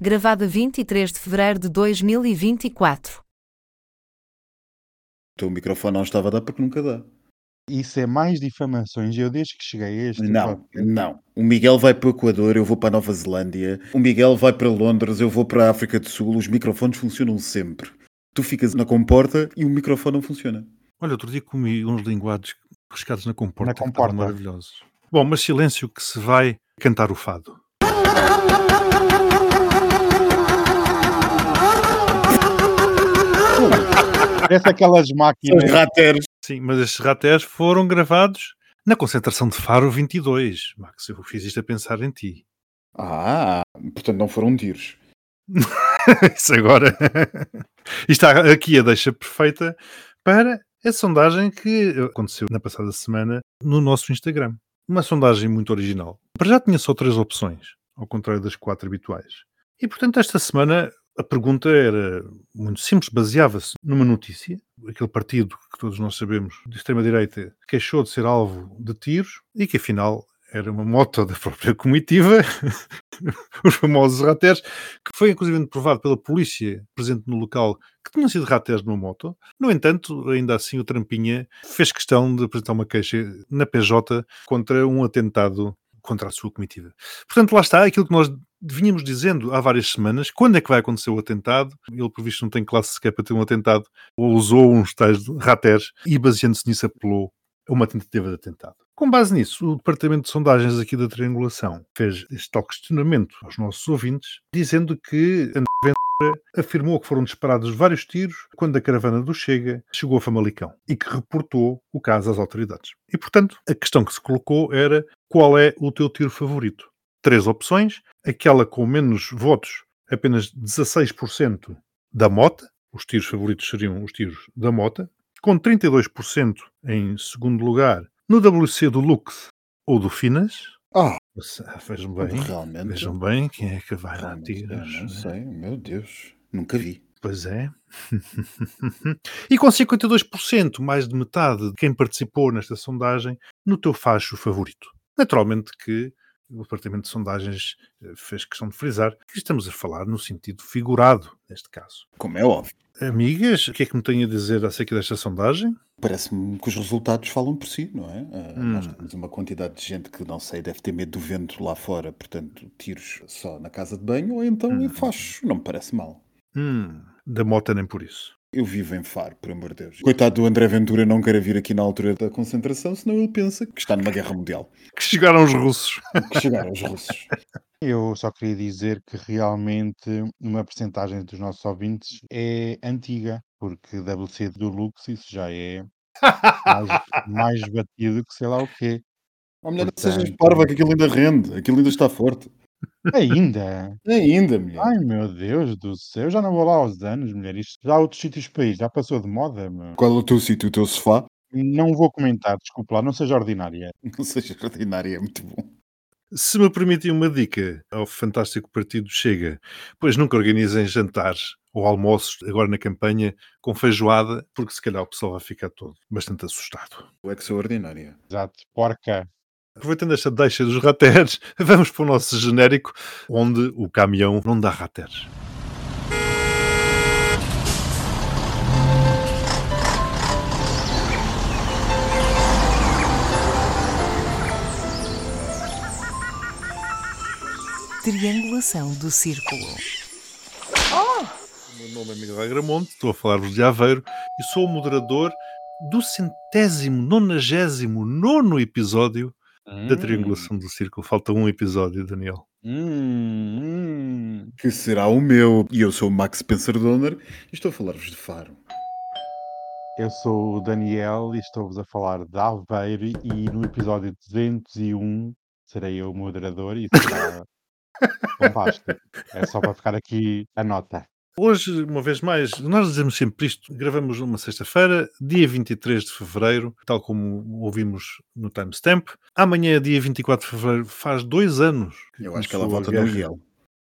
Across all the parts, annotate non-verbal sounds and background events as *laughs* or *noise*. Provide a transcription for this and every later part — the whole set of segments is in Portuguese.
Gravada 23 de fevereiro de 2024. O teu microfone não estava a dar porque nunca dá. Isso é mais difamações. Eu desde que cheguei a este Não, não. O Miguel vai para o Equador, eu vou para a Nova Zelândia. O Miguel vai para Londres, eu vou para a África do Sul. Os microfones funcionam sempre. Tu ficas na comporta e o microfone não funciona. Olha, outro dia comi uns linguados pescados na comporta, Na comporta. maravilhosos. Bom, mas silêncio que se vai cantar o fado. *laughs* Parece aquelas máquinas. os rateros. Sim, mas estes ratés foram gravados na concentração de Faro 22. Max, eu fiz isto a pensar em ti. Ah, portanto não foram tiros. *laughs* Isso agora. Isto está aqui a deixa perfeita para a sondagem que aconteceu na passada semana no nosso Instagram. Uma sondagem muito original. Para já tinha só três opções, ao contrário das quatro habituais. E portanto, esta semana a pergunta era muito simples, baseava-se numa notícia. Aquele partido que todos nós sabemos, de extrema-direita, queixou de ser alvo de tiros e que afinal era uma moto da própria comitiva, *laughs* os famosos rateres, que foi inclusive provado pela polícia presente no local que tinham sido rateres numa moto. No entanto, ainda assim o Trampinha fez questão de apresentar uma queixa na PJ contra um atentado contra a sua comitiva. Portanto, lá está aquilo que nós vinhamos dizendo há várias semanas, quando é que vai acontecer o atentado? Ele, por visto, não tem classe sequer para ter um atentado, ou usou uns tais rateres, e baseando-se nisso apelou a uma tentativa de atentado. Com base nisso, o Departamento de Sondagens aqui da Triangulação fez este tal questionamento aos nossos ouvintes, dizendo que afirmou que foram disparados vários tiros quando a caravana do Chega chegou a Famalicão e que reportou o caso às autoridades. E, portanto, a questão que se colocou era qual é o teu tiro favorito? Três opções, aquela com menos votos, apenas 16% da mota, os tiros favoritos seriam os tiros da mota, com 32% em segundo lugar no WC do Lux ou do Finas. Ah, Vejam bem, realmente. vejam bem quem é que vai dar eu tiros. não né? sei, meu Deus. Nunca vi. Pois é. *laughs* e com 52%, mais de metade de quem participou nesta sondagem, no teu facho favorito. Naturalmente que o Departamento de Sondagens eh, fez questão de frisar que estamos a falar no sentido figurado, neste caso. Como é óbvio. Amigas, o que é que me têm a dizer acerca desta sondagem? Parece-me que os resultados falam por si, não é? Ah, Hum. Nós temos uma quantidade de gente que, não sei, deve ter medo do vento lá fora, portanto, tiros só na casa de banho, ou então Hum. em fachos. Não me parece mal. Hum, da mota nem por isso. Eu vivo em Faro, por amor de Deus. Coitado do André Ventura não queira vir aqui na altura da concentração, senão ele pensa que está numa guerra mundial. Que chegaram os russos. *laughs* Que chegaram os russos. Eu só queria dizer que realmente uma percentagem dos nossos ouvintes é antiga, porque WC do Lux isso já é *laughs* mais, mais batido que sei lá o quê. Mulher, não Portanto- sejas parva, que aquilo ainda rende. Aquilo ainda está forte. Ainda? Ainda, mulher. Ai meu Deus do céu, eu já não vou lá aos anos, mulher. Isto já há outros sítios para ir, já passou de moda, meu. Qual é o teu sítio, o teu sofá? Não vou comentar, desculpa lá, não seja ordinária. *laughs* Não sejas ordinária, é muito bom. Se me permitem uma dica ao fantástico partido Chega, pois nunca organizem jantares ou almoços agora na campanha com feijoada, porque se calhar o pessoal vai ficar todo bastante assustado. É que sou ordinária. Exato, porca. Aproveitando esta deixa dos rateres, *laughs* vamos para o nosso genérico, onde o caminhão não dá rateres. Triangulação do círculo. O meu nome é Miguel Agramonte, estou a falar-vos de Aveiro e sou o moderador do centésimo, nonagésimo, nono episódio da Triangulação do Círculo. Falta um episódio, Daniel. Hum, hum. Que será o meu. E eu sou o Max Spencer Donner e estou a falar-vos de Faro. Eu sou o Daniel e estou-vos a falar de Aveiro e no episódio 201 serei eu o moderador e será *laughs* fantástico. É só para ficar aqui a nota. Hoje, uma vez mais, nós dizemos sempre isto, gravamos numa sexta-feira, dia 23 de fevereiro, tal como ouvimos no timestamp. Amanhã, dia 24 de fevereiro, faz dois anos. Eu acho que ela volta no. Riel.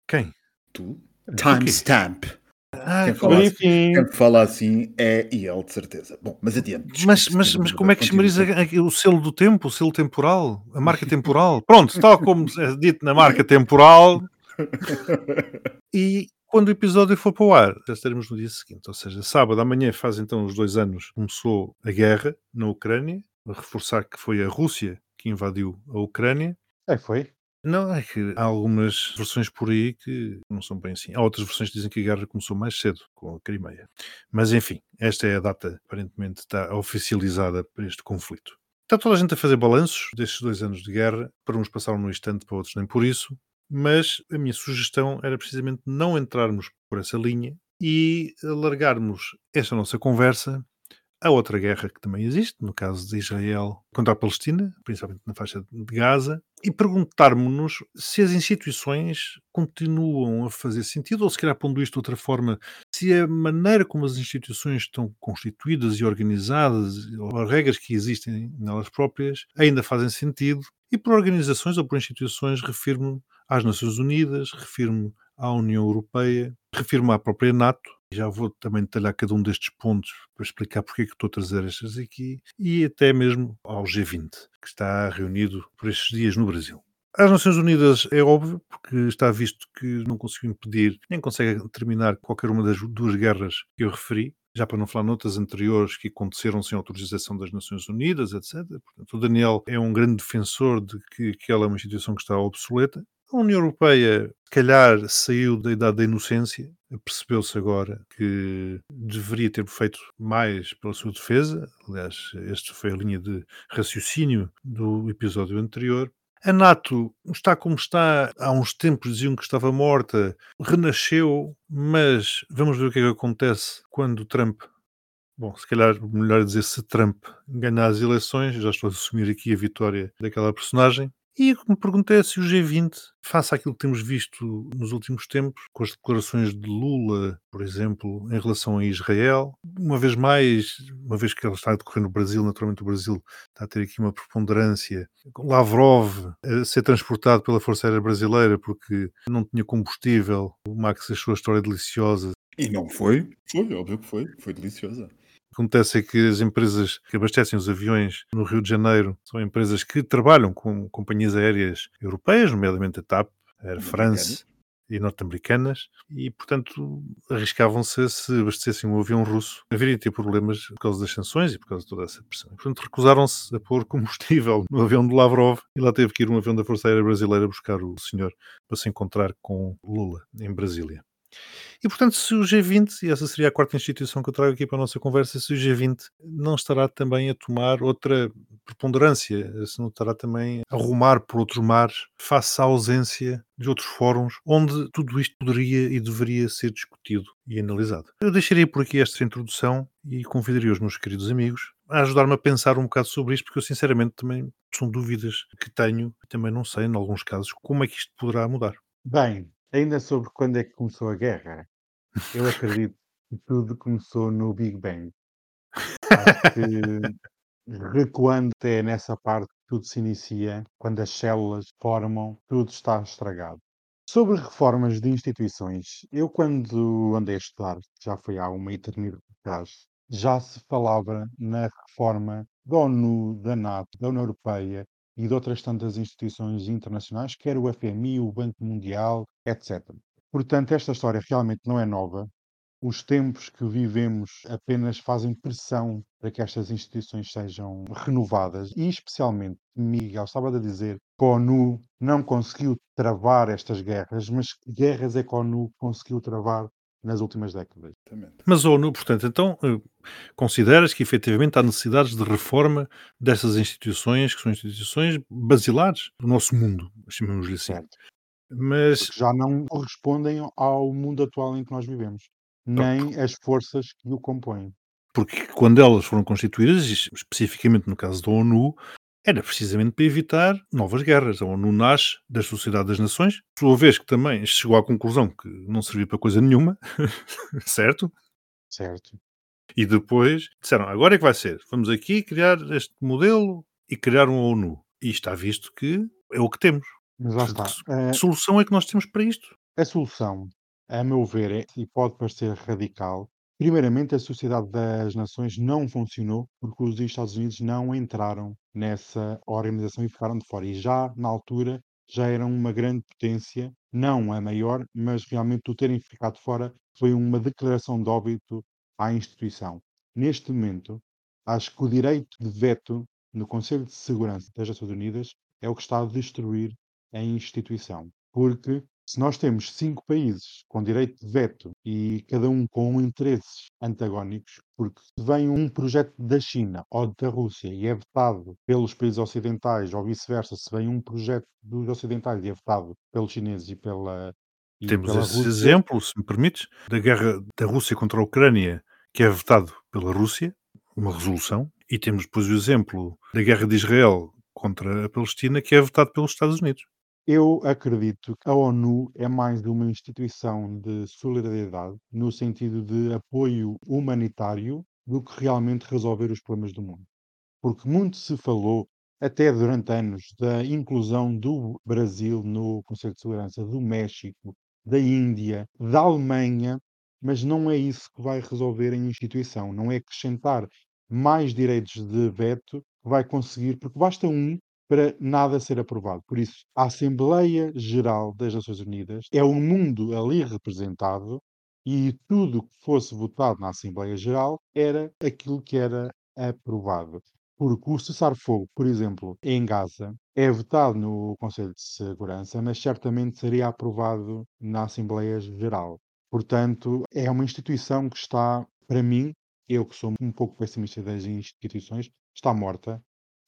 Quem? Tu? Timestamp. Ah, Quem fala, assim, quem fala assim é IEL, de certeza. Bom, mas adiante. Mas, mas, mas como é que chamariza o selo do tempo, o selo temporal, a marca temporal? Pronto, tal como é dito na marca temporal, *laughs* E quando o episódio for para o ar, já estaremos no dia seguinte. Ou seja, sábado, amanhã faz então os dois anos que começou a guerra na Ucrânia, a reforçar que foi a Rússia que invadiu a Ucrânia. É, foi. Não, é que há algumas versões por aí que não são bem assim. Há outras versões que dizem que a guerra começou mais cedo, com a Crimeia. Mas enfim, esta é a data, aparentemente, está oficializada para este conflito. Está toda a gente a fazer balanços destes dois anos de guerra, para uns passaram num instante, para outros nem por isso, mas a minha sugestão era precisamente não entrarmos por essa linha e largarmos esta nossa conversa a outra guerra que também existe, no caso de Israel contra a Palestina, principalmente na faixa de Gaza, e perguntarmos-nos se as instituições continuam a fazer sentido, ou se calhar pondo isto de outra forma, se a maneira como as instituições estão constituídas e organizadas, ou as regras que existem nelas próprias, ainda fazem sentido, e por organizações ou por instituições refiro-me às Nações Unidas, refiro-me à União Europeia, refiro-me à própria NATO, já vou também detalhar cada um destes pontos para explicar porque é que estou a trazer estas aqui. E até mesmo ao G20, que está reunido por estes dias no Brasil. As Nações Unidas é óbvio, porque está visto que não conseguiu impedir, nem consegue terminar qualquer uma das duas guerras que eu referi, já para não falar noutras anteriores que aconteceram sem autorização das Nações Unidas, etc. Portanto, o Daniel é um grande defensor de que aquela é uma instituição que está obsoleta. A União Europeia, se calhar, saiu da idade da inocência, percebeu-se agora que deveria ter feito mais pela sua defesa. Aliás, esta foi a linha de raciocínio do episódio anterior. A NATO está como está. Há uns tempos diziam que estava morta, renasceu, mas vamos ver o que é que acontece quando Trump. Bom, se calhar melhor dizer se Trump ganhar as eleições, já estou a assumir aqui a vitória daquela personagem. E me pergunto é se o G20, face àquilo que temos visto nos últimos tempos, com as declarações de Lula, por exemplo, em relação a Israel, uma vez mais, uma vez que ele está a decorrer no Brasil, naturalmente o Brasil está a ter aqui uma preponderância, Lavrov a ser transportado pela Força Aérea Brasileira porque não tinha combustível, o Max achou a história deliciosa. E não foi? Foi, óbvio que foi. Foi deliciosa. Acontece é que as empresas que abastecem os aviões no Rio de Janeiro são empresas que trabalham com companhias aéreas europeias, nomeadamente a TAP, a Air France e norte-americanas, e, portanto, arriscavam-se se abastecessem um avião russo a virem ter problemas por causa das sanções e por causa de toda essa pressão. Portanto, recusaram-se a pôr combustível no avião de Lavrov e lá teve que ir um avião da Força Aérea Brasileira buscar o senhor para se encontrar com Lula em Brasília. E, portanto, se o G20, e essa seria a quarta instituição que eu trago aqui para a nossa conversa, se o G20 não estará também a tomar outra preponderância, se não estará também a rumar por outros mares, face à ausência de outros fóruns onde tudo isto poderia e deveria ser discutido e analisado. Eu deixaria por aqui esta introdução e convidaria os meus queridos amigos a ajudar-me a pensar um bocado sobre isto, porque eu sinceramente também são dúvidas que tenho e também não sei, em alguns casos, como é que isto poderá mudar. Bem, ainda sobre quando é que começou a guerra, eu acredito que tudo começou no Big Bang. Acho que recuando até nessa parte que tudo se inicia, quando as células formam, tudo está estragado. Sobre reformas de instituições, eu quando andei a estudar, já foi há uma eternidade atrás, já se falava na reforma da ONU, da NATO, da União Europeia e de outras tantas instituições internacionais, quer o FMI, o Banco Mundial, etc. Portanto, esta história realmente não é nova. Os tempos que vivemos apenas fazem pressão para que estas instituições sejam renovadas e, especialmente, Miguel estava a dizer que a ONU não conseguiu travar estas guerras, mas que guerras é que a ONU conseguiu travar nas últimas décadas? Mas a ONU, portanto, então eh, consideras que efetivamente há necessidades de reforma dessas instituições, que são instituições basilares do nosso mundo, chamemos-lhe assim. Certo. Mas Porque já não correspondem ao mundo atual em que nós vivemos, nem as forças que o compõem. porque quando elas foram constituídas, especificamente no caso da ONU, era precisamente para evitar novas guerras. A ONU nasce da Sociedade das Nações, por sua vez que também chegou à conclusão que não servia para coisa nenhuma, *laughs* certo? Certo. E depois disseram, agora é que vai ser, vamos aqui criar este modelo e criar uma ONU. E está visto que é o que temos. Mas lá está. Que Eh, solução é que nós temos para isto? A solução, a meu ver, é, e pode parecer radical, primeiramente a Sociedade das Nações não funcionou porque os Estados Unidos não entraram nessa organização e ficaram de fora. E já na altura já eram uma grande potência, não a maior, mas realmente o terem ficado fora foi uma declaração de óbito à instituição. Neste momento, acho que o direito de veto no Conselho de Segurança das Nações Unidas é o que está a destruir a instituição. Porque se nós temos cinco países com direito de veto e cada um com interesses antagónicos, porque se vem um projeto da China ou da Rússia e é vetado pelos países ocidentais, ou vice-versa, se vem um projeto dos ocidentais e é vetado pelos chineses e pela, e Temos pela esse Rússia, exemplo, se me permites, da guerra da Rússia contra a Ucrânia, que é vetado pela Rússia, uma resolução, e temos depois o exemplo da guerra de Israel contra a Palestina, que é vetado pelos Estados Unidos. Eu acredito que a ONU é mais uma instituição de solidariedade, no sentido de apoio humanitário, do que realmente resolver os problemas do mundo. Porque muito se falou, até durante anos, da inclusão do Brasil no Conselho de Segurança, do México, da Índia, da Alemanha, mas não é isso que vai resolver a instituição, não é acrescentar mais direitos de veto que vai conseguir, porque basta um para nada ser aprovado. Por isso, a Assembleia Geral das Nações Unidas é o mundo ali representado e tudo que fosse votado na Assembleia Geral era aquilo que era aprovado. Porque o cessar-fogo, por exemplo, em Gaza, é votado no Conselho de Segurança, mas certamente seria aprovado na Assembleia Geral. Portanto, é uma instituição que está, para mim, eu que sou um pouco pessimista das instituições, está morta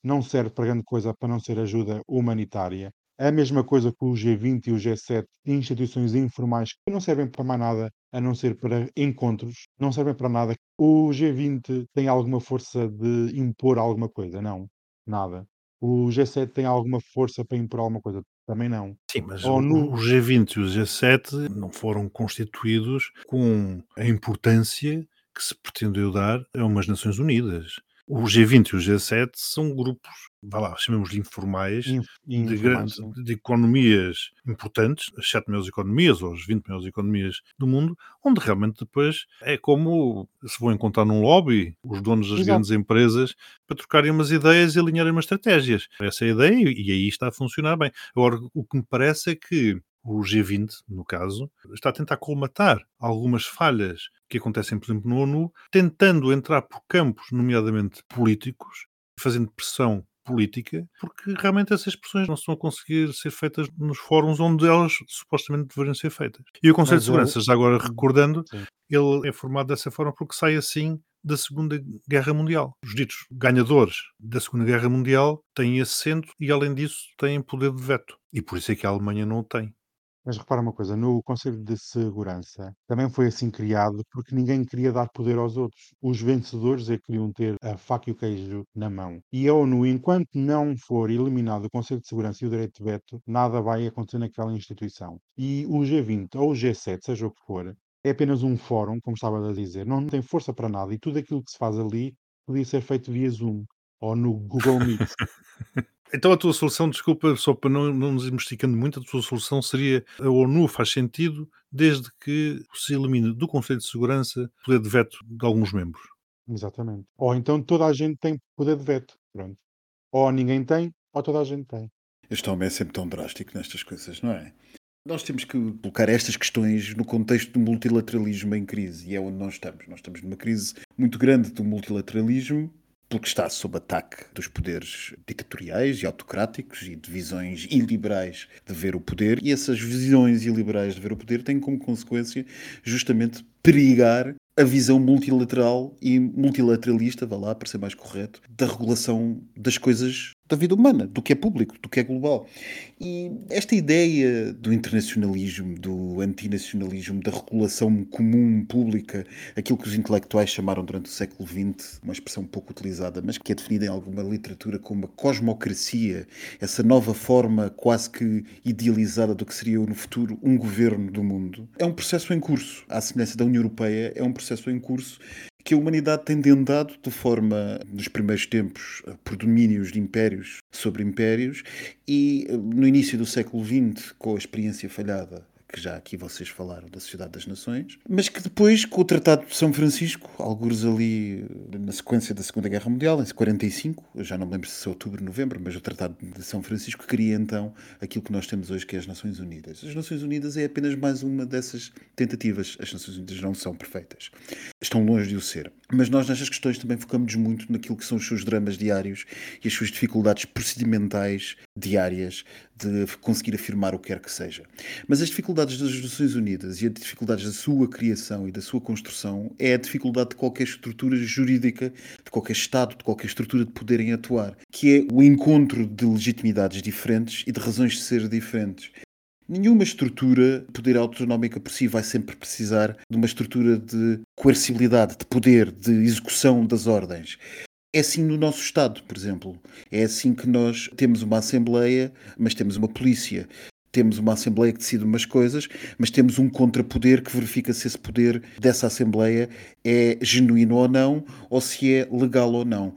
não serve para grande coisa para não ser ajuda humanitária. É a mesma coisa que o G20 e o G7, instituições informais que não servem para mais nada a não ser para encontros, não servem para nada. O G20 tem alguma força de impor alguma coisa? Não, nada. O G7 tem alguma força para impor alguma coisa? Também não. Sim, mas A o, ONU o G20 e o G7 não foram constituídos com a importância que se pretendeu dar a umas Nações Unidas. O G20 e o G7 são grupos, vá lá, chamemos-lhe informais, inf- de, informais, grandes, de economias importantes, as 7 maiores economias ou as 20 maiores economias do mundo, onde realmente depois é como se vão encontrar num lobby os donos das Exato. grandes empresas para trocarem umas ideias e alinharem umas estratégias. Essa é a ideia e, e aí está a funcionar bem. Agora, o que me parece é que o G20, no caso, está a tentar colmatar algumas falhas que acontecem, por exemplo, no ONU, tentando entrar por campos, nomeadamente políticos, fazendo pressão política, porque realmente essas pressões não estão a conseguir ser feitas nos fóruns onde elas supostamente deveriam ser feitas. E o Conselho Mas de eu- Segurança, já agora recordando, Sim. ele é formado dessa forma porque sai assim da Segunda Guerra Mundial. Os ditos ganhadores da Segunda Guerra Mundial têm assento e, além disso, têm poder de veto. E por isso é que a Alemanha não o tem. Mas repara uma coisa, no Conselho de Segurança também foi assim criado porque ninguém queria dar poder aos outros. Os vencedores é que queriam ter a faca e o queijo na mão. E a ONU, enquanto não for eliminado o Conselho de Segurança e o direito de veto, nada vai acontecer naquela instituição. E o G20 ou o G7, seja o que for, é apenas um fórum, como estava a dizer, não tem força para nada e tudo aquilo que se faz ali podia ser feito via Zoom ou no Google Meet. *laughs* Então a tua solução, desculpa, só para não, não nos irmos esticando muito, a tua solução seria a ONU faz sentido desde que se elimine do Conselho de Segurança o poder de veto de alguns membros. Exatamente. Ou então toda a gente tem poder de veto. Pronto. Ou ninguém tem, ou toda a gente tem. Este homem é sempre tão drástico nestas coisas, não é? Nós temos que colocar estas questões no contexto do multilateralismo em crise, e é onde nós estamos. Nós estamos numa crise muito grande do multilateralismo, porque está sob ataque dos poderes ditatoriais e autocráticos e de visões iliberais de ver o poder, e essas visões iliberais de ver o poder têm como consequência justamente perigar a visão multilateral e multilateralista, vá lá, para ser mais correto, da regulação das coisas da vida humana, do que é público, do que é global. E esta ideia do internacionalismo, do antinacionalismo, da regulação comum pública, aquilo que os intelectuais chamaram durante o século XX, uma expressão pouco utilizada, mas que é definida em alguma literatura como a cosmocracia, essa nova forma quase que idealizada do que seria no futuro um governo do mundo, é um processo em curso. À semelhança da União Europeia, é um processo em curso que a humanidade tem dendado de forma, nos primeiros tempos, por domínios de impérios sobre impérios, e no início do século XX, com a experiência falhada que já aqui vocês falaram da Sociedade das Nações, mas que depois, com o Tratado de São Francisco, alguns ali na sequência da Segunda Guerra Mundial, em 45, eu já não me lembro se é outubro, novembro, mas o Tratado de São Francisco cria então aquilo que nós temos hoje, que é as Nações Unidas. As Nações Unidas é apenas mais uma dessas tentativas. As Nações Unidas não são perfeitas. Estão longe de o ser. Mas nós, nestas questões, também focamos muito naquilo que são os seus dramas diários e as suas dificuldades procedimentais diárias de conseguir afirmar o que quer que seja. Mas as dificuldades das Nações Unidas e as dificuldades da sua criação e da sua construção é a dificuldade de qualquer estrutura jurídica, de qualquer Estado, de qualquer estrutura de poderem atuar, que é o encontro de legitimidades diferentes e de razões de ser diferentes. Nenhuma estrutura de poder autonómica por si vai sempre precisar de uma estrutura de coercibilidade, de poder, de execução das ordens. É assim no nosso Estado, por exemplo. É assim que nós temos uma Assembleia, mas temos uma polícia. Temos uma Assembleia que decide umas coisas, mas temos um contrapoder que verifica se esse poder dessa Assembleia é genuíno ou não, ou se é legal ou não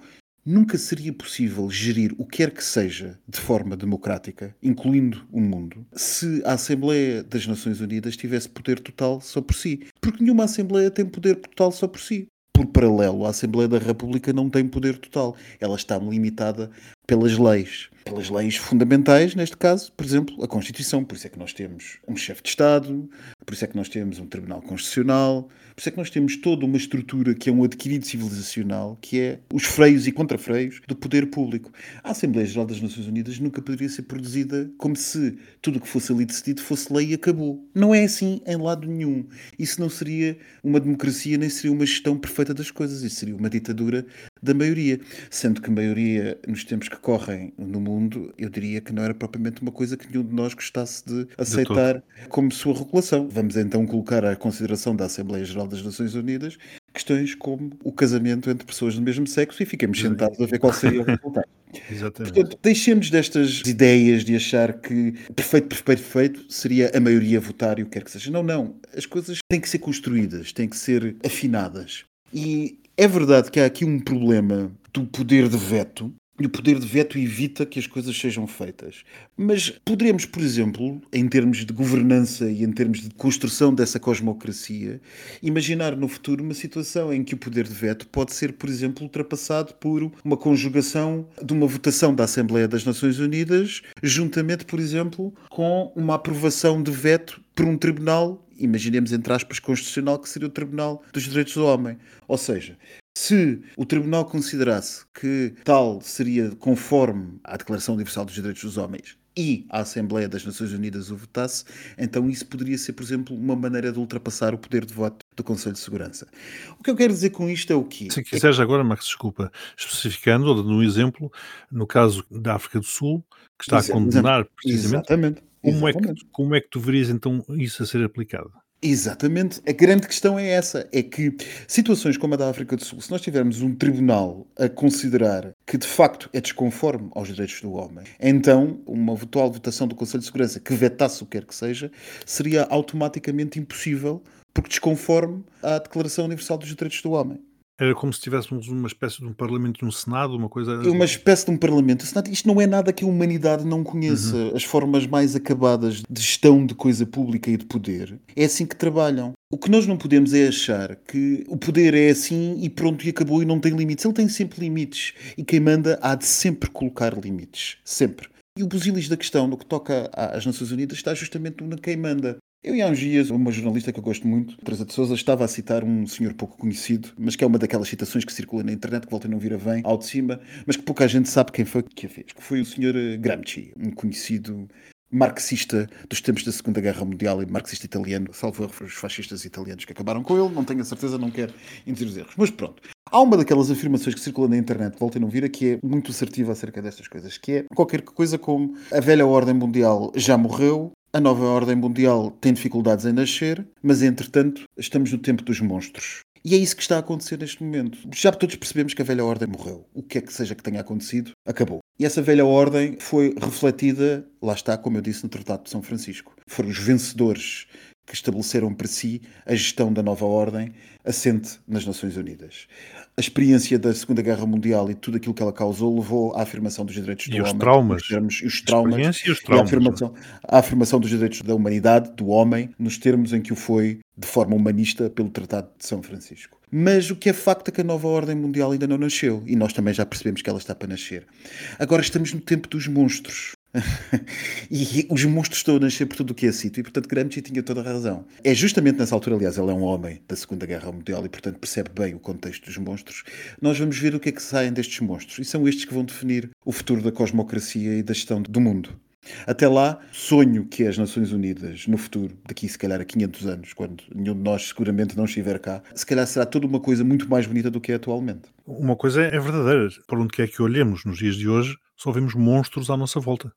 nunca seria possível gerir o que quer que seja de forma democrática, incluindo o mundo, se a Assembleia das Nações Unidas tivesse poder total só por si. Porque nenhuma Assembleia tem poder total só por si. Por paralelo, a Assembleia da República não tem poder total. Ela está limitada pelas leis. Pelas leis fundamentais, neste caso, por exemplo, a Constituição. Por isso é que nós temos um chefe de Estado, por isso é que nós temos um Tribunal Constitucional, por isso é que nós temos toda uma estrutura que é um adquirido civilizacional, que é os freios e contrafreios do poder público. A Assembleia Geral das Nações Unidas nunca poderia ser produzida como se tudo o que fosse ali decidido fosse lei e acabou. Não é assim em lado nenhum. Isso não seria uma democracia, nem seria uma gestão perfeita das coisas. Isso seria uma ditadura da maioria. Sendo que a maioria, nos tempos que correm no mundo, eu diria que não era propriamente uma coisa que nenhum de nós gostasse de aceitar de como sua regulação. Vamos então colocar à consideração da Assembleia Geral das Nações Unidas questões como o casamento entre pessoas do mesmo sexo e ficamos sentados a ver qual seria o resultado. *laughs* Exatamente. Portanto, deixemos destas ideias de achar que perfeito, perfeito, perfeito seria a maioria votar e o que quer que seja. Não, não. As coisas têm que ser construídas, têm que ser afinadas. E é verdade que há aqui um problema do poder de veto, e o poder de veto evita que as coisas sejam feitas. Mas poderemos, por exemplo, em termos de governança e em termos de construção dessa cosmocracia, imaginar no futuro uma situação em que o poder de veto pode ser, por exemplo, ultrapassado por uma conjugação de uma votação da Assembleia das Nações Unidas, juntamente, por exemplo, com uma aprovação de veto por um tribunal imaginemos entre aspas, constitucional, que seria o Tribunal dos Direitos do Homem. Ou seja, se o Tribunal considerasse que tal seria conforme à Declaração Universal dos Direitos dos Homens e a Assembleia das Nações Unidas o votasse, então isso poderia ser, por exemplo, uma maneira de ultrapassar o poder de voto do Conselho de Segurança. O que eu quero dizer com isto é o quê? Se quiseres agora, Max, desculpa, especificando, ou dando um exemplo, no caso da África do Sul, que está a condenar precisamente, Exatamente. Como, Exatamente. É que, como é que tu verias então isso a ser aplicado? Exatamente. A grande questão é essa: é que situações como a da África do Sul, se nós tivermos um tribunal a considerar que de facto é desconforme aos direitos do homem, então uma eventual votação do Conselho de Segurança que vetasse o que quer que seja, seria automaticamente impossível porque desconforme à Declaração Universal dos Direitos do Homem. Era como se tivéssemos uma espécie de um parlamento um senado, uma coisa... Uma espécie de um parlamento. Isto não é nada que a humanidade não conheça. Uhum. As formas mais acabadas de gestão de coisa pública e de poder é assim que trabalham. O que nós não podemos é achar que o poder é assim e pronto e acabou e não tem limites. Ele tem sempre limites. E quem manda há de sempre colocar limites. Sempre. E o busilis da questão no que toca às Nações Unidas está justamente no quem manda. Eu e há uns dias, uma jornalista que eu gosto muito, Teresa de Souza, estava a citar um senhor pouco conhecido, mas que é uma daquelas citações que circula na internet, que volta a não vir a vem, ao de cima, mas que pouca gente sabe quem foi que a fez. Que foi o senhor Gramsci, um conhecido marxista dos tempos da Segunda Guerra Mundial e marxista italiano, salvo os fascistas italianos que acabaram com ele, não tenho a certeza, não quero induzir os erros. Mas pronto. Há uma daquelas afirmações que circula na internet, voltem a não vir, que é muito assertiva acerca destas coisas, que é qualquer coisa como a velha ordem mundial já morreu, a nova ordem mundial tem dificuldades em nascer, mas entretanto estamos no tempo dos monstros. E é isso que está a acontecer neste momento. Já todos percebemos que a velha ordem morreu. O que é que seja que tenha acontecido, acabou. E essa velha ordem foi refletida, lá está, como eu disse, no Tratado de São Francisco. Foram os vencedores que estabeleceram para si a gestão da nova ordem assente nas Nações Unidas. A experiência da Segunda Guerra Mundial e tudo aquilo que ela causou levou à afirmação dos direitos do E os homem. traumas. termos- e os traumas. Experiência e os E a traumas. afirmação, a afirmação dos direitos da humanidade, do homem, nos termos em que o foi de forma humanista pelo Tratado de São Francisco. Mas o que é facto é que a nova ordem mundial ainda não nasceu e nós também já percebemos que ela está para nascer. Agora estamos no tempo dos monstros. *laughs* e os monstros estão a nascer por tudo o que é sítio e, portanto, Gramsci tinha toda a razão. É justamente nessa altura, aliás, ele é um homem da Segunda Guerra Mundial e, portanto, percebe bem o contexto dos monstros. Nós vamos ver o que é que saem destes monstros e são estes que vão definir o futuro da cosmocracia e da gestão do mundo. Até lá, sonho que as Nações Unidas, no futuro, daqui se calhar a 500 anos, quando nenhum de nós seguramente não estiver cá, se calhar será toda uma coisa muito mais bonita do que é atualmente. Uma coisa é verdadeira. Por onde quer que olhemos nos dias de hoje, só vemos monstros à nossa volta.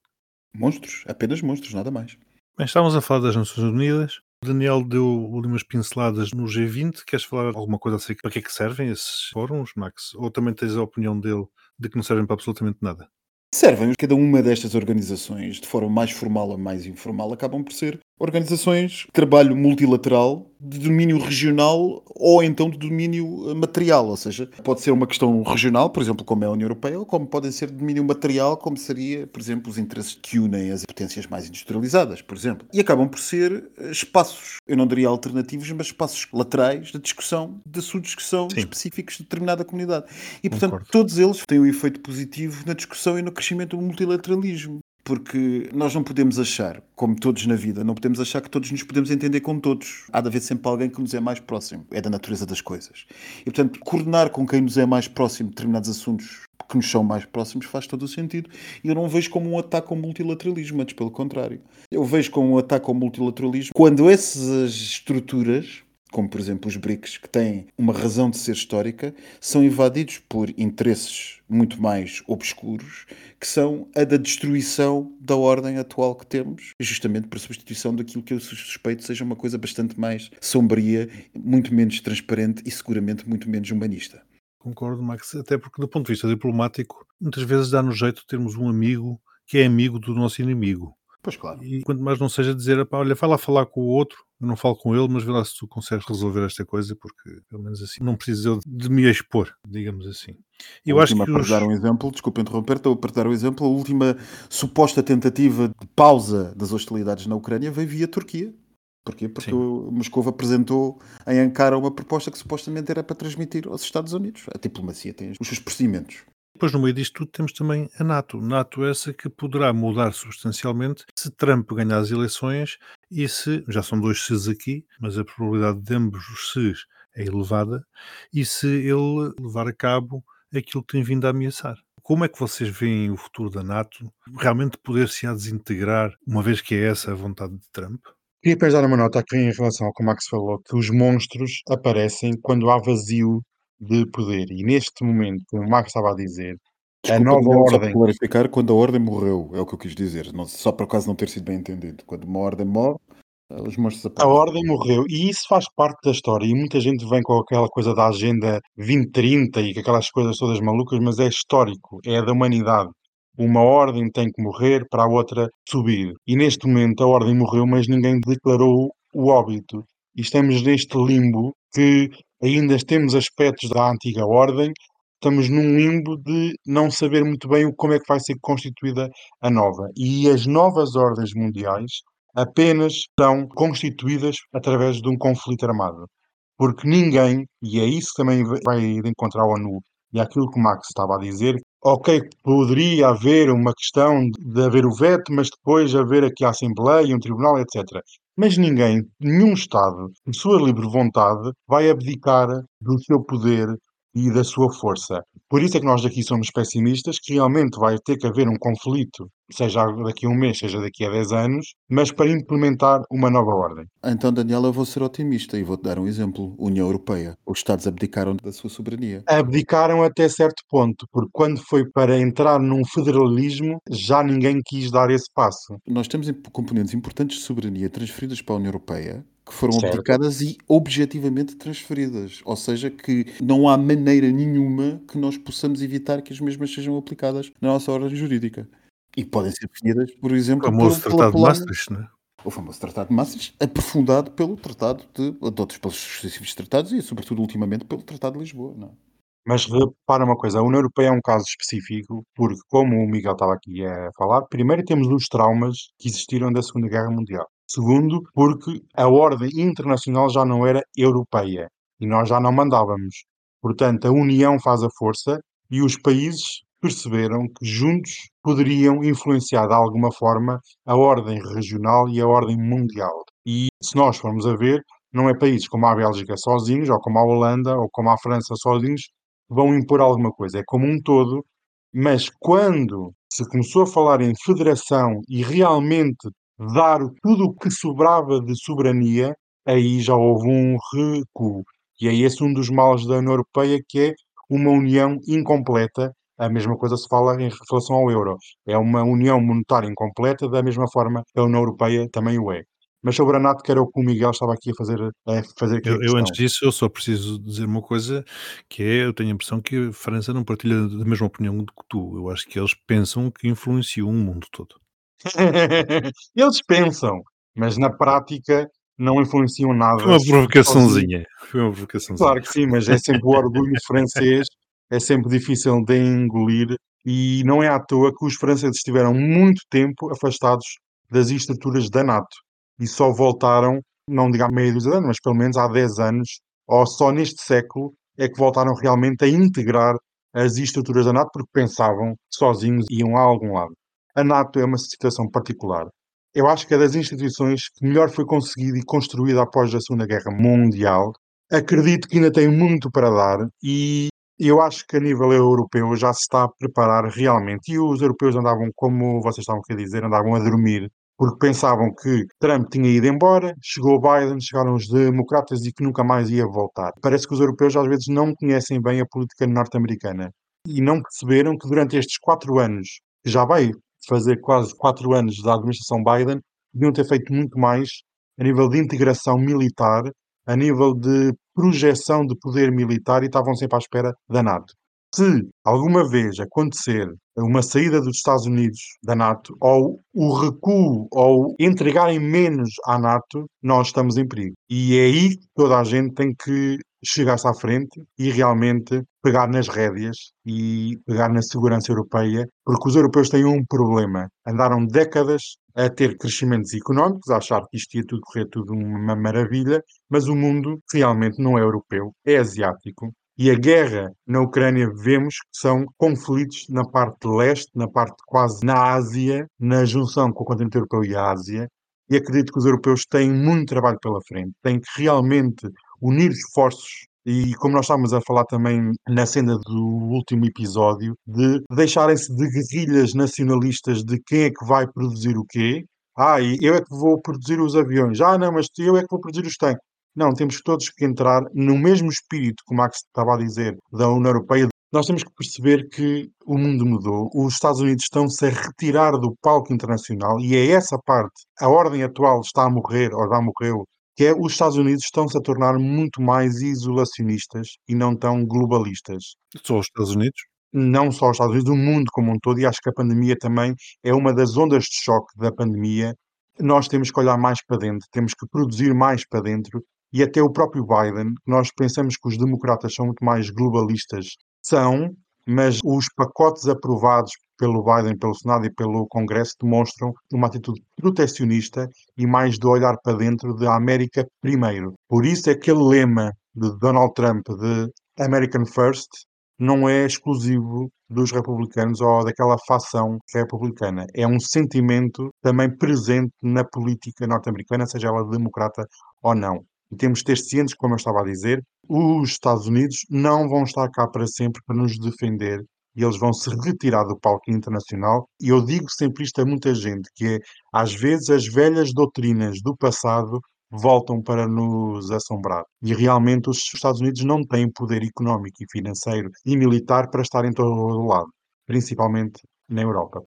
Monstros, apenas monstros, nada mais. Bem, estávamos a falar das Nações Unidas. O Daniel deu ali umas pinceladas no G20. Queres falar alguma coisa acerca para que é que servem esses fóruns, Max? Ou também tens a opinião dele de que não servem para absolutamente nada? Servem cada uma destas organizações, de forma mais formal a mais informal, acabam por ser organizações de trabalho multilateral, de domínio regional ou então de domínio eh, material. Ou seja, pode ser uma questão regional, por exemplo, como é a União Europeia, ou como podem ser de domínio material, como seria, por exemplo, os interesses que unem as potências mais industrializadas, por exemplo. E acabam por ser eh, espaços, eu não diria alternativos, mas espaços laterais de discussão de assuntos que são Sim. específicos de determinada comunidade. E, portanto, Concordo. todos eles têm um efeito positivo na discussão e no crescimento do multilateralismo. Porque nós não podemos achar, como todos na vida, não podemos achar que todos nos podemos entender com todos. Há de haver sempre alguém que nos é mais próximo. É da natureza das coisas. E, portanto, coordenar com quem nos é mais próximo determinados assuntos que nos são mais próximos faz todo o sentido. E eu não vejo como um ataque ao multilateralismo, antes pelo contrário. Eu vejo como um ataque ao multilateralismo quando essas estruturas como por exemplo os BRICS, que têm uma razão de ser histórica, são invadidos por interesses muito mais obscuros, que são a da destruição da ordem atual que temos, justamente por substituição daquilo que eu suspeito seja uma coisa bastante mais sombria, muito menos transparente e seguramente muito menos humanista. Concordo, Max. Até porque, do ponto de vista diplomático, muitas vezes dá-nos jeito de termos um amigo que é amigo do nosso inimigo. Pois claro. E quanto mais não seja dizer, "Epá, olha, vai lá falar com o outro, eu não falo com ele, mas vê lá se tu consegues resolver esta coisa, porque pelo menos assim não preciso eu de me expor, digamos assim. Eu a acho última, que para os... dar um exemplo, desculpa interromper, estou a dar um exemplo, a última suposta tentativa de pausa das hostilidades na Ucrânia veio via Turquia. Porquê? Porque Sim. Moscou apresentou em Ankara uma proposta que supostamente era para transmitir aos Estados Unidos. A diplomacia tem os seus procedimentos. Depois, no meio disto tudo, temos também a NATO. NATO essa que poderá mudar substancialmente se Trump ganhar as eleições e se, já são dois se's aqui, mas a probabilidade de ambos os se's é elevada, e se ele levar a cabo aquilo que tem vindo a ameaçar. Como é que vocês veem o futuro da NATO? Realmente poder-se a desintegrar, uma vez que é essa a vontade de Trump? Queria apenas dar uma nota aqui em relação ao que o Max falou, que os monstros aparecem quando há vazio de poder. E neste momento, como o Max estava a dizer, a Desculpa, nova Daniel, só para ordem. clarificar, quando a ordem morreu, é o que eu quis dizer, não, só por acaso não ter sido bem entendido. Quando uma ordem morre, os monstros A aparecem. ordem morreu e isso faz parte da história. E muita gente vem com aquela coisa da agenda 2030 e com aquelas coisas todas malucas, mas é histórico, é da humanidade. Uma ordem tem que morrer para a outra subir. E neste momento a ordem morreu, mas ninguém declarou o óbito. E estamos neste limbo que ainda temos aspectos da antiga ordem, estamos num limbo de não saber muito bem como é que vai ser constituída a nova. E as novas ordens mundiais apenas são constituídas através de um conflito armado. Porque ninguém, e é isso que também vai encontrar a ONU, e aquilo que o Max estava a dizer, ok, poderia haver uma questão de haver o veto, mas depois haver aqui a Assembleia, um tribunal, etc. Mas ninguém, nenhum Estado, de sua livre vontade, vai abdicar do seu poder e da sua força. Por isso é que nós aqui somos pessimistas, que realmente vai ter que haver um conflito, seja daqui a um mês, seja daqui a 10 anos, mas para implementar uma nova ordem. Então, Daniel, eu vou ser otimista e vou-te dar um exemplo. União Europeia. Os Estados abdicaram da sua soberania. Abdicaram até certo ponto, porque quando foi para entrar num federalismo, já ninguém quis dar esse passo. Nós temos componentes importantes de soberania transferidas para a União Europeia que foram Certo. abdicadas e objetivamente transferidas. Ou seja, que não há maneira nenhuma que nós possamos evitar que as mesmas sejam aplicadas na nossa ordem jurídica. E podem ser definidas, por O exemplo, famoso por- Tratado de pela- Maastricht, não é? o famoso Tratado de Maastricht, aprofundado pelo Tratado de, de outros, pelos sucessivos tratados e, sobretudo, ultimamente, pelo Tratado de Lisboa. Não? é? Mas repara uma coisa, a União Europeia é um caso específico, porque, como o Miguel estava aqui a falar, primeiro temos os traumas que existiram da Segunda Guerra Mundial. Segundo, porque a ordem internacional já não era europeia e nós já não mandávamos. Portanto, a união faz a força e os países perceberam que juntos poderiam influenciar de alguma forma a ordem regional e a ordem mundial. E se nós formos a ver, não é países como a Bélgica sozinhos, ou como a Holanda, ou como a França sozinhos, que vão impor alguma coisa. É como um todo, mas quando se começou a falar em federação e realmente dar tudo o que sobrava de soberania, aí já houve um recuo. E é esse um dos males da União Europeia, que é uma união incompleta. A mesma coisa se fala em relação ao euro. É uma união monetária incompleta, da mesma forma a União Europeia também o é. Mas sobre a NATO, que era o que o Miguel estava aqui a fazer, a fazer aqui Eu, eu, antes disso, eu só preciso dizer uma coisa, que é, eu tenho a impressão que a França não partilha da mesma opinião do que tu. Eu acho que eles pensam que influenciam o mundo todo. *laughs* Eles pensam, mas na prática não influenciam nada. Foi uma provocaçãozinha. Foi uma provocaçãozinha. Claro que sim, mas é sempre o orgulho *laughs* francês, é sempre difícil de engolir e não é à toa que os franceses estiveram muito tempo afastados das estruturas da NATO e só voltaram, não digo há meia dúzia de anos, mas pelo menos há 10 anos, ou só neste século, é que voltaram realmente a integrar as estruturas da NATO porque pensavam que sozinhos iam a algum lado. A NATO é uma situação particular. Eu acho que é das instituições que melhor foi conseguida e construída após a Segunda Guerra Mundial. Acredito que ainda tem muito para dar e eu acho que a nível europeu já se está a preparar realmente. E os europeus andavam, como vocês estavam a dizer, andavam a dormir porque pensavam que Trump tinha ido embora, chegou Biden, chegaram os democratas e que nunca mais ia voltar. Parece que os europeus às vezes não conhecem bem a política norte-americana e não perceberam que durante estes quatro anos, já vai fazer quase quatro anos da administração Biden, deviam ter feito muito mais a nível de integração militar, a nível de projeção de poder militar e estavam sempre à espera da NATO. Se alguma vez acontecer uma saída dos Estados Unidos da NATO ou o recuo ou entregarem menos à NATO, nós estamos em perigo. E é aí que toda a gente tem que chegar-se à frente e realmente pegar nas rédeas e pegar na segurança europeia, porque os europeus têm um problema. Andaram décadas a ter crescimentos económicos, a achar que isto ia tudo correr tudo uma maravilha, mas o mundo realmente não é europeu, é asiático. E a guerra na Ucrânia vemos que são conflitos na parte leste, na parte quase na Ásia, na junção com o continente europeu e a Ásia. E acredito que os europeus têm muito trabalho pela frente, têm que realmente unir esforços e como nós estávamos a falar também na cena do último episódio, de deixarem-se de guerrilhas nacionalistas de quem é que vai produzir o quê. Ah, eu é que vou produzir os aviões. Ah, não, mas eu é que vou produzir os tanques. Não, temos todos que entrar no mesmo espírito, como que estava a dizer, da União Europeia. Nós temos que perceber que o mundo mudou, os Estados Unidos estão-se a retirar do palco internacional e é essa parte. A ordem atual está a morrer, ou já morreu, que é os Estados Unidos estão-se a tornar muito mais isolacionistas e não tão globalistas. Só os Estados Unidos? Não só os Estados Unidos, o mundo como um todo, e acho que a pandemia também é uma das ondas de choque da pandemia. Nós temos que olhar mais para dentro, temos que produzir mais para dentro, e até o próprio Biden, nós pensamos que os democratas são muito mais globalistas. São, mas os pacotes aprovados pelo Biden, pelo Senado e pelo Congresso demonstram uma atitude protecionista e mais de olhar para dentro da América primeiro. Por isso é que aquele lema de Donald Trump de American First não é exclusivo dos republicanos ou daquela facção republicana. É um sentimento também presente na política norte-americana, seja ela democrata ou não. E temos de ter cientes, como eu estava a dizer, os Estados Unidos não vão estar cá para sempre para nos defender e eles vão se retirar do palco internacional. E eu digo sempre isto a muita gente, que é, às vezes as velhas doutrinas do passado voltam para nos assombrar. E realmente os Estados Unidos não têm poder económico e financeiro e militar para estar em todo o lado, principalmente na Europa.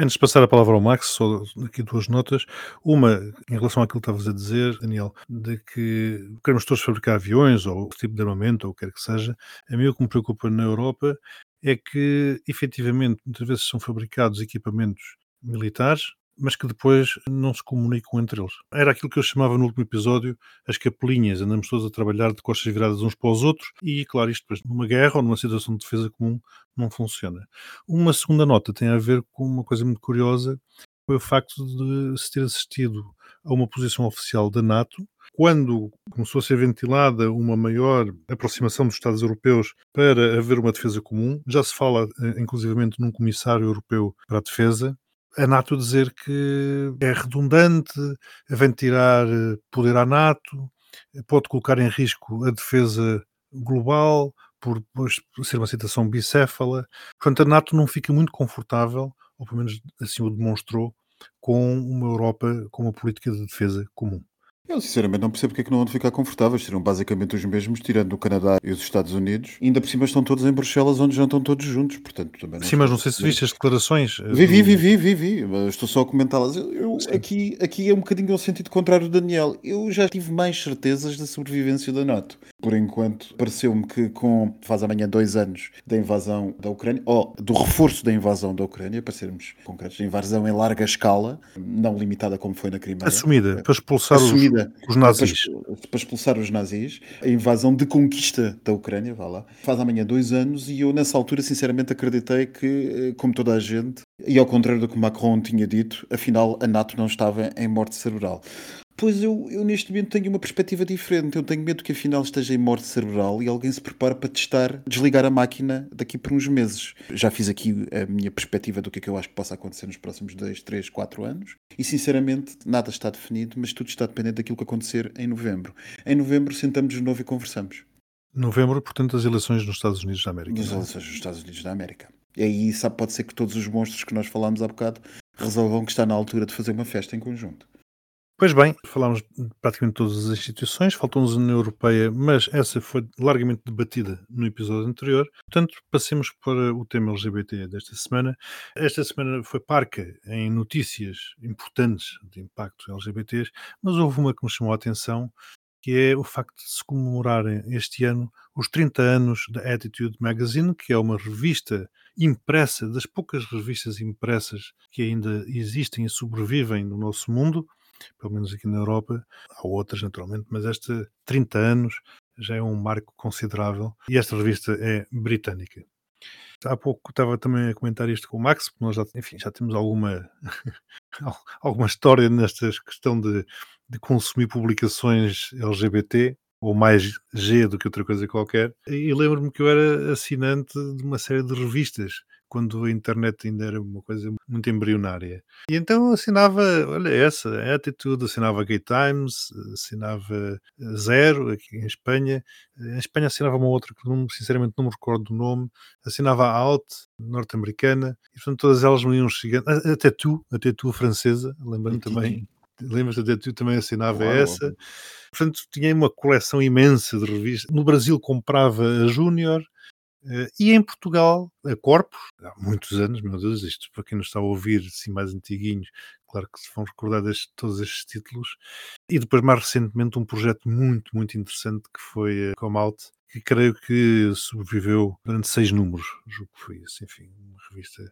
Antes de passar a palavra ao Max, só aqui duas notas. Uma, em relação àquilo que estavas a dizer, Daniel, de que queremos todos fabricar aviões ou tipo de armamento ou o que quer que seja. A mim o que me preocupa na Europa é que, efetivamente, muitas vezes são fabricados equipamentos militares mas que depois não se comunicam entre eles. Era aquilo que eu chamava no último episódio as capelinhas, andamos todos a trabalhar de costas viradas uns para os outros e, claro, isto depois numa guerra ou numa situação de defesa comum não funciona. Uma segunda nota tem a ver com uma coisa muito curiosa, foi o facto de se ter assistido a uma posição oficial da NATO quando começou a ser ventilada uma maior aproximação dos Estados europeus para haver uma defesa comum, já se fala eh, inclusivamente num comissário europeu para a defesa, a NATO dizer que é redundante, vem tirar eh, poder à NATO, pode colocar em risco a defesa global, por, por ser uma situação bicéfala. Portanto, a NATO não fica muito confortável, ou pelo menos assim o demonstrou, com uma Europa com uma política de defesa comum. Eu sinceramente não percebo porque é que não vão ficar confortáveis. Serão basicamente os mesmos, tirando o Canadá e os Estados Unidos. E ainda por cima estão todos em Bruxelas, onde já estão todos juntos. Portanto, também Sim, mas não sei se viste as declarações. Vi, vi, vi, vi, vi. Estou só a comentá-las. Eu aqui, aqui é um bocadinho ao sentido contrário do Daniel. Eu já tive mais certezas da sobrevivência da NATO. Por enquanto, pareceu-me que com, faz amanhã dois anos da invasão da Ucrânia, ou do reforço da invasão da Ucrânia, para sermos concretos, invasão em larga escala, não limitada como foi na Crimeia. Assumida, para expulsar Assumida, os, os nazis. Para, para, expulsar os nazis, a invasão de conquista da Ucrânia, vá lá, faz amanhã dois anos, e eu nessa altura sinceramente acreditei que, eh, como toda a gente, e ao contrário do que Macron tinha dito, afinal a NATO não estava em morte cerebral. Pois eu, eu neste momento tenho uma perspectiva diferente. Eu tenho medo que afinal esteja em morte cerebral e alguém se prepare para testar, desligar a máquina daqui por uns meses. Já fiz aqui a minha perspectiva do que é que eu acho que possa acontecer nos próximos 2, 3, 4 anos e sinceramente nada está definido, mas tudo está dependente daquilo que acontecer em novembro. Em novembro sentamos de novo e conversamos. Novembro, portanto, as eleições nos Estados Unidos da América. As é? eleições nos Estados Unidos da América. E aí sabe, pode ser que todos os monstros que nós falámos há bocado resolvam que está na altura de fazer uma festa em conjunto. Pois bem, falámos de praticamente todas as instituições, faltou-nos a União Europeia, mas essa foi largamente debatida no episódio anterior. Portanto, passemos para o tema LGBT desta semana. Esta semana foi parca em notícias importantes de impacto LGBTs, mas houve uma que me chamou a atenção, que é o facto de se comemorarem este ano os 30 anos da Attitude Magazine, que é uma revista impressa, das poucas revistas impressas que ainda existem e sobrevivem no nosso mundo pelo menos aqui na Europa. Há outras, naturalmente, mas esta 30 anos já é um marco considerável e esta revista é britânica. Há pouco estava também a comentar isto com o Max, porque nós já, enfim, já temos alguma, *laughs* alguma história nesta questão de, de consumir publicações LGBT, ou mais G do que outra coisa qualquer. E lembro-me que eu era assinante de uma série de revistas quando a internet ainda era uma coisa muito embrionária. E então assinava, olha, essa, a Attitude, assinava Gay Times, assinava Zero, aqui em Espanha. Em Espanha assinava uma outra que não, sinceramente não me recordo do nome. Assinava a Out, norte-americana. E portanto todas elas me iam chegando. Até tu, até tu francesa, lembrando também. Lembras-te até tu também assinava claro. essa. Portanto, tinha uma coleção imensa de revistas. No Brasil comprava a Júnior, e em Portugal, a Corpos, há muitos anos, meu Deus, isto para quem nos está a ouvir, assim mais antiguinhos, claro que se vão recordar deste, todos estes títulos. E depois, mais recentemente, um projeto muito, muito interessante que foi a Come Out, que creio que sobreviveu durante seis números, julgo que foi isso, enfim, uma revista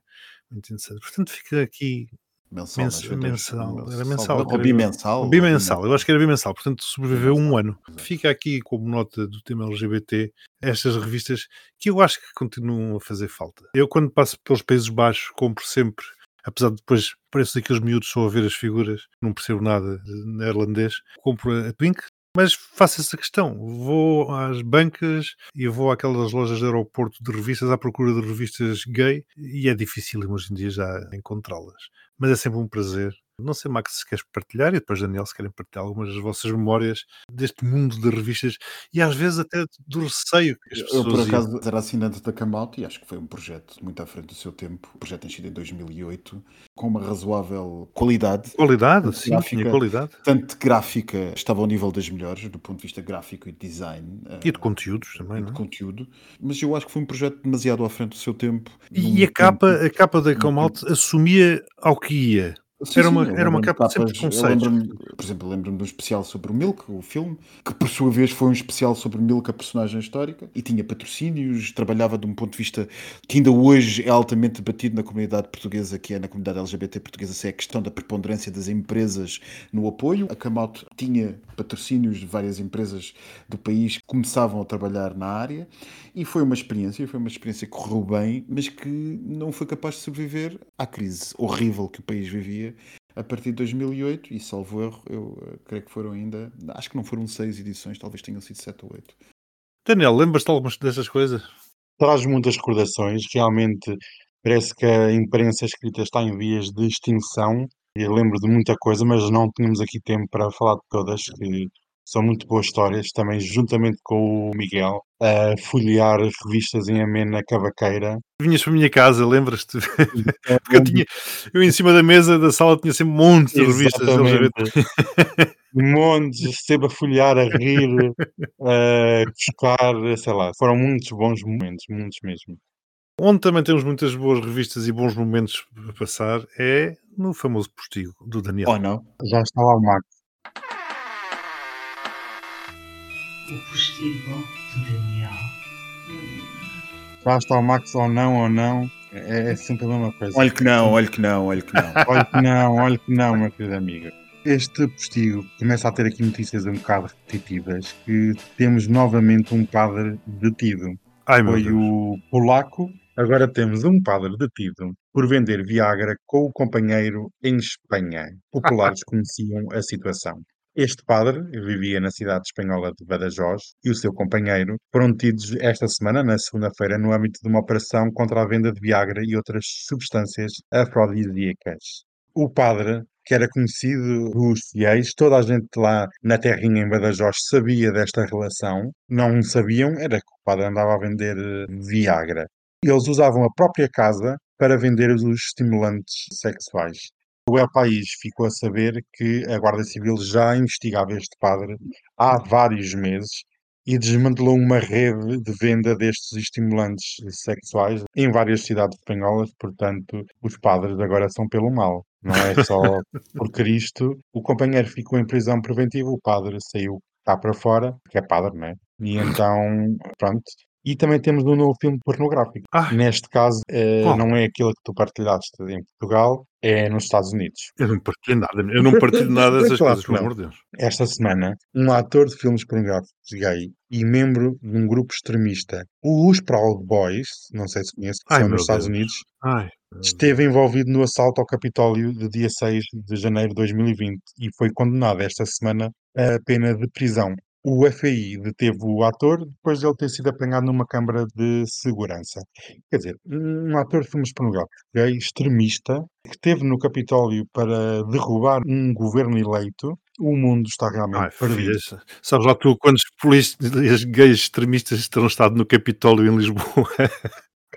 muito interessante. Portanto, fica aqui Mensal, Mens mensal, era mensal. Ou bimensal. Bimensal, eu acho que era bimensal, portanto sobreviveu um ano. Fica aqui como nota do tema LGBT estas revistas que eu acho que continuam a fazer falta. Eu, quando passo pelos Países Baixos, compro sempre, apesar de depois parece aqueles miúdos só a ver as figuras, não percebo nada neerlandês, compro a Twink, mas faço essa questão. Vou às bancas e vou àquelas lojas de aeroporto de revistas à procura de revistas gay e é difícil hoje em dia já encontrá-las. Mas é sempre um prazer não sei, Max, se queres partilhar e depois, Daniel, se querem partilhar algumas das vossas memórias deste mundo de revistas e às vezes até do receio que as pessoas. Eu, por acaso, iam. era assinante da Camalto e acho que foi um projeto muito à frente do seu tempo. O projeto nascido em 2008, com uma razoável qualidade. Qualidade, sim, gráfica, tinha qualidade. Tanto gráfica, estava ao nível das melhores, do ponto de vista gráfico e de design. E de conteúdos também, e de é? conteúdo. Mas eu acho que foi um projeto demasiado à frente do seu tempo. E a capa, a capa da Camalto assumia ao que ia Sim, Era sim, uma- eu era uma capa sempre de lembro-me- Por exemplo, lembro-me de um especial sobre o Milk, o filme, que por sua vez foi um especial sobre o Milk, a personagem histórica, e tinha patrocínios, trabalhava de um ponto de vista que ainda hoje é altamente debatido na comunidade portuguesa, que é na comunidade LGBT portuguesa, se é a questão da preponderância das empresas no apoio. A Camout tinha patrocínios de várias empresas do país que começavam a trabalhar na área, e foi uma experiência, foi uma experiência que correu bem, mas que não foi capaz de sobreviver à crise horrível que o país vivia a partir de 2008 e salvo erro, eu eh, creio que foram ainda, acho que não foram seis edições, talvez tenham sido sete ou oito. Daniel, lembras-te de algumas dessas coisas? Traz muitas recordações, realmente parece que a imprensa escrita está em vias de extinção. Eu lembro de muita coisa, mas não tínhamos aqui tempo para falar de todas, que são muito boas histórias, também juntamente com o Miguel, a folhear revistas em amena cavaqueira. Vinhas para a minha casa, lembras-te? *laughs* Porque eu tinha, eu em cima da mesa da sala tinha sempre montes de revistas. Montes, sempre a folhear, a rir, a buscar, sei lá, foram muitos bons momentos, muitos mesmo. Onde também temos muitas boas revistas e bons momentos a passar é no famoso postigo do Daniel. Ou não? Já está lá o Max. O postigo de Daniel. Já está o Max ou não ou não, é, é sempre a mesma coisa. Olha que não, olha que não, olha que não. *laughs* Olha que não, olha que não, meu querido amigo. Este postigo começa a ter aqui notícias um bocado repetitivas, que temos novamente um padre detido. Ai Foi Deus. o polaco, agora temos um padre detido por vender Viagra com o companheiro em Espanha. Populares *laughs* conheciam a situação. Este padre vivia na cidade espanhola de Badajoz e o seu companheiro foram detidos esta semana, na segunda-feira, no âmbito de uma operação contra a venda de Viagra e outras substâncias afrodisíacas. O padre, que era conhecido dos fiéis, toda a gente lá na terrinha em Badajoz sabia desta relação. Não sabiam, era que o padre andava a vender eh, Viagra. Eles usavam a própria casa para vender os estimulantes sexuais. O El País ficou a saber que a Guarda Civil já investigava este padre há vários meses e desmantelou uma rede de venda destes estimulantes sexuais em várias cidades espanholas. Portanto, os padres agora são pelo mal. Não é só *laughs* por Cristo. O companheiro ficou em prisão preventiva, o padre saiu cá para fora, que é padre, não é? E então, pronto. E também temos um novo filme pornográfico. Ah. Neste caso, eh, não é aquele que tu partilhaste em Portugal, é nos Estados Unidos. Eu não partilho nada, eu não partilho *laughs* nada dessas Claro coisas, pelo amor de Deus. Esta semana, um ator de filmes pornográficos gay e membro de um grupo extremista, os Proud Boys, não sei se conhece, que Ai, são nos Estados Deus. Unidos, Ai, esteve envolvido no assalto ao Capitólio de dia 6 de janeiro de 2020 e foi condenado esta semana a pena de prisão. O FBI deteve o ator depois de ele ter sido apanhado numa câmara de segurança. Quer dizer, um ator de filmes pornográficos gay, extremista, que esteve no Capitólio para derrubar um governo eleito, o mundo está realmente ai perdido. filhas. Sabes lá tu quantos polícias gays extremistas terão estado no Capitólio em Lisboa?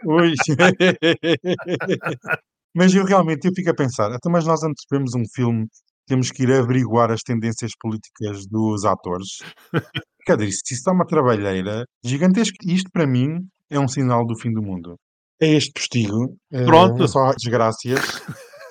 Ui. *laughs* mas eu realmente eu fico a pensar, até mas nós antes de vermos um filme temos que ir averiguar as tendências políticas dos atores. *laughs* Quer dizer, se isso é uma trabalheira gigantesca, isto para mim é um sinal do fim do mundo. É este postigo. eh, Pronto. é só desgraças.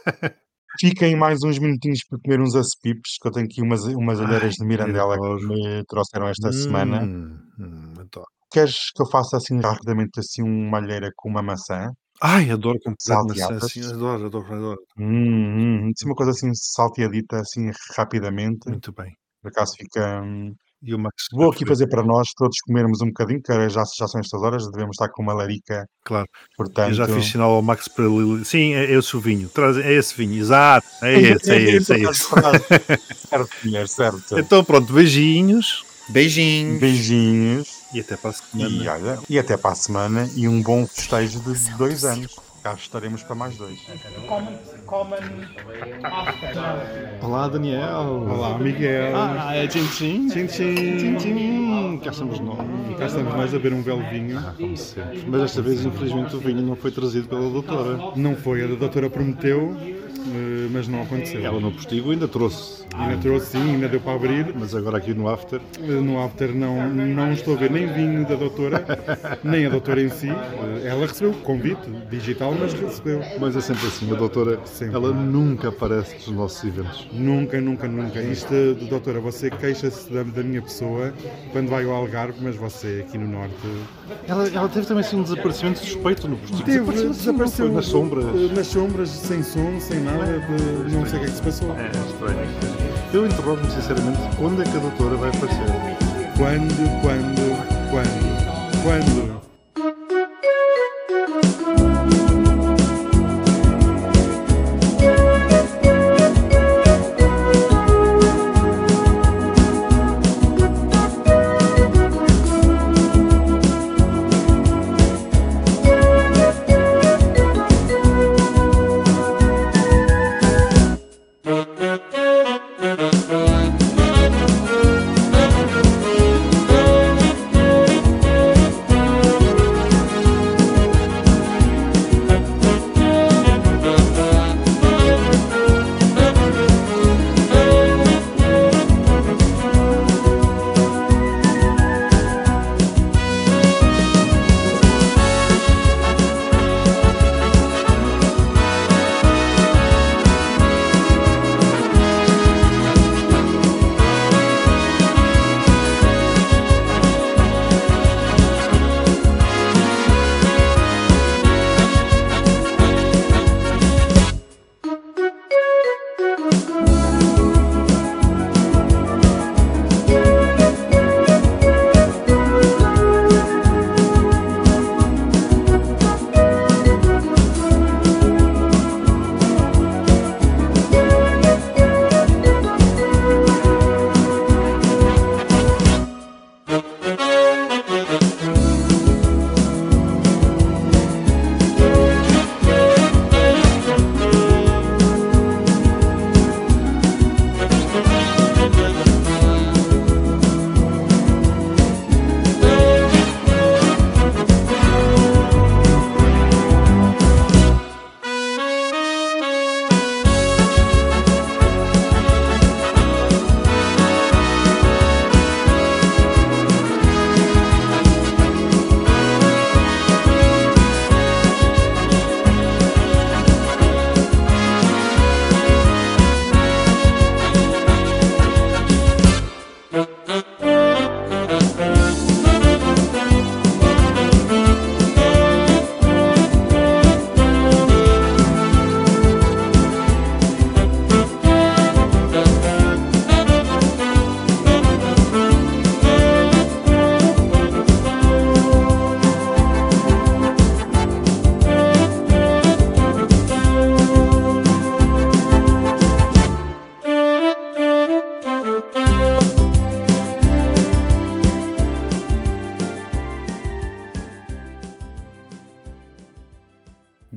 *laughs* Fiquem mais uns minutinhos para comer uns acepipes, que eu tenho aqui umas, umas alheiras de Mirandela que me trouxeram esta semana. Hum, hum, adoro. Queres que eu faça assim rapidamente assim uma alheira com uma maçã? Ai, adoro com Salteadas. assim, adoro, adoro, adoro. Hum, hum, assim, uma coisa assim salteadita assim rapidamente. Muito bem. Por acaso fica. hum, E o Max Vou aqui fazer para nós todos comermos um bocadinho, que já, já são estas horas, devemos estar com uma larica, Claro. portanto. Eu já fiz sinal ao Max para Lili. Sim, é esse o vinho. Traz, é esse vinho, exato. É esse, é esse, é esse. *laughs* certo, mulher, certo. Então pronto, beijinhos Beijinhos. Beijinhos e até para a e, semana. olha, e até para a semana e um bom festejo de dois anos. Cá estaremos para mais dois. Olá, Daniel. Olá, Miguel. Ah, é Tchim Tchim. Tchim Tchim. Tchim. Cá estamos nós. Cá estamos nós a beber um belo vinho. como sempre. Mas desta vez, infelizmente, o vinho não foi trazido pela doutora. Não foi. A doutora prometeu mas não aconteceu. Ela no postigo ainda trouxe, Ainda trouxe sim, ainda deu para abrir. mas agora aqui no after, Eh, No after não, não estou a ver nem vinho da doutora, nem a doutora em si. Eh, Ela recebeu o convite digital, mas recebeu. mas é sempre assim, a doutora, Sempre. ela nunca aparece nos nossos eventos. Nunca, nunca, nunca. Isto, doutora, você queixa-se da, da minha pessoa quando vai ao Algarve, mas você aqui no Norte Ela, ela teve também assim um desaparecimento suspeito no postigo. teve, Desapareceu, assim, desapareceu nas sombras. eh, nas sombras, sem som, sem nada, de- não sei o que é que se passou. É estranho. Eu interrogo-me sinceramente quando é que a doutora vai aparecer. Quando, quando, quando, quando?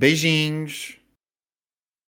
Beijinhos.